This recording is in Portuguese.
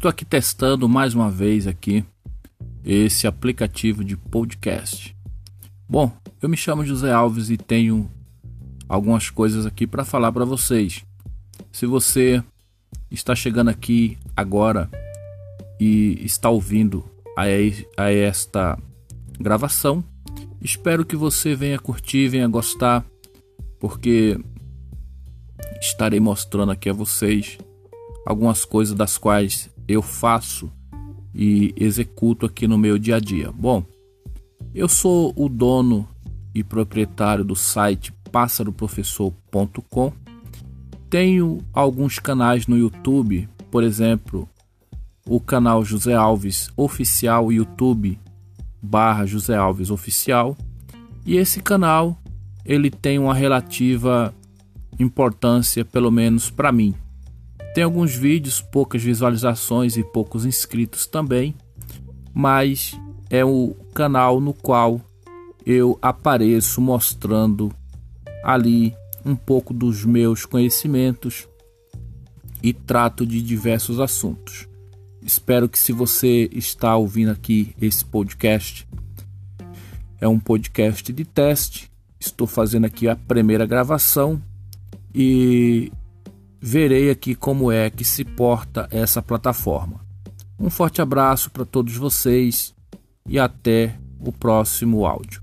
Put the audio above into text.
Estou aqui testando mais uma vez aqui esse aplicativo de podcast. Bom, eu me chamo José Alves e tenho algumas coisas aqui para falar para vocês. Se você está chegando aqui agora e está ouvindo a, a esta gravação, espero que você venha curtir, venha gostar, porque estarei mostrando aqui a vocês algumas coisas das quais eu faço e executo aqui no meu dia a dia. Bom, eu sou o dono e proprietário do site pássaroprofessor.com. Tenho alguns canais no YouTube, por exemplo, o canal José Alves Oficial YouTube barra José Alves Oficial. E esse canal ele tem uma relativa importância, pelo menos para mim. Tem alguns vídeos, poucas visualizações e poucos inscritos também, mas é o canal no qual eu apareço mostrando ali um pouco dos meus conhecimentos e trato de diversos assuntos. Espero que se você está ouvindo aqui esse podcast, é um podcast de teste. Estou fazendo aqui a primeira gravação e verei aqui como é que se porta essa plataforma. Um forte abraço para todos vocês e até o próximo áudio.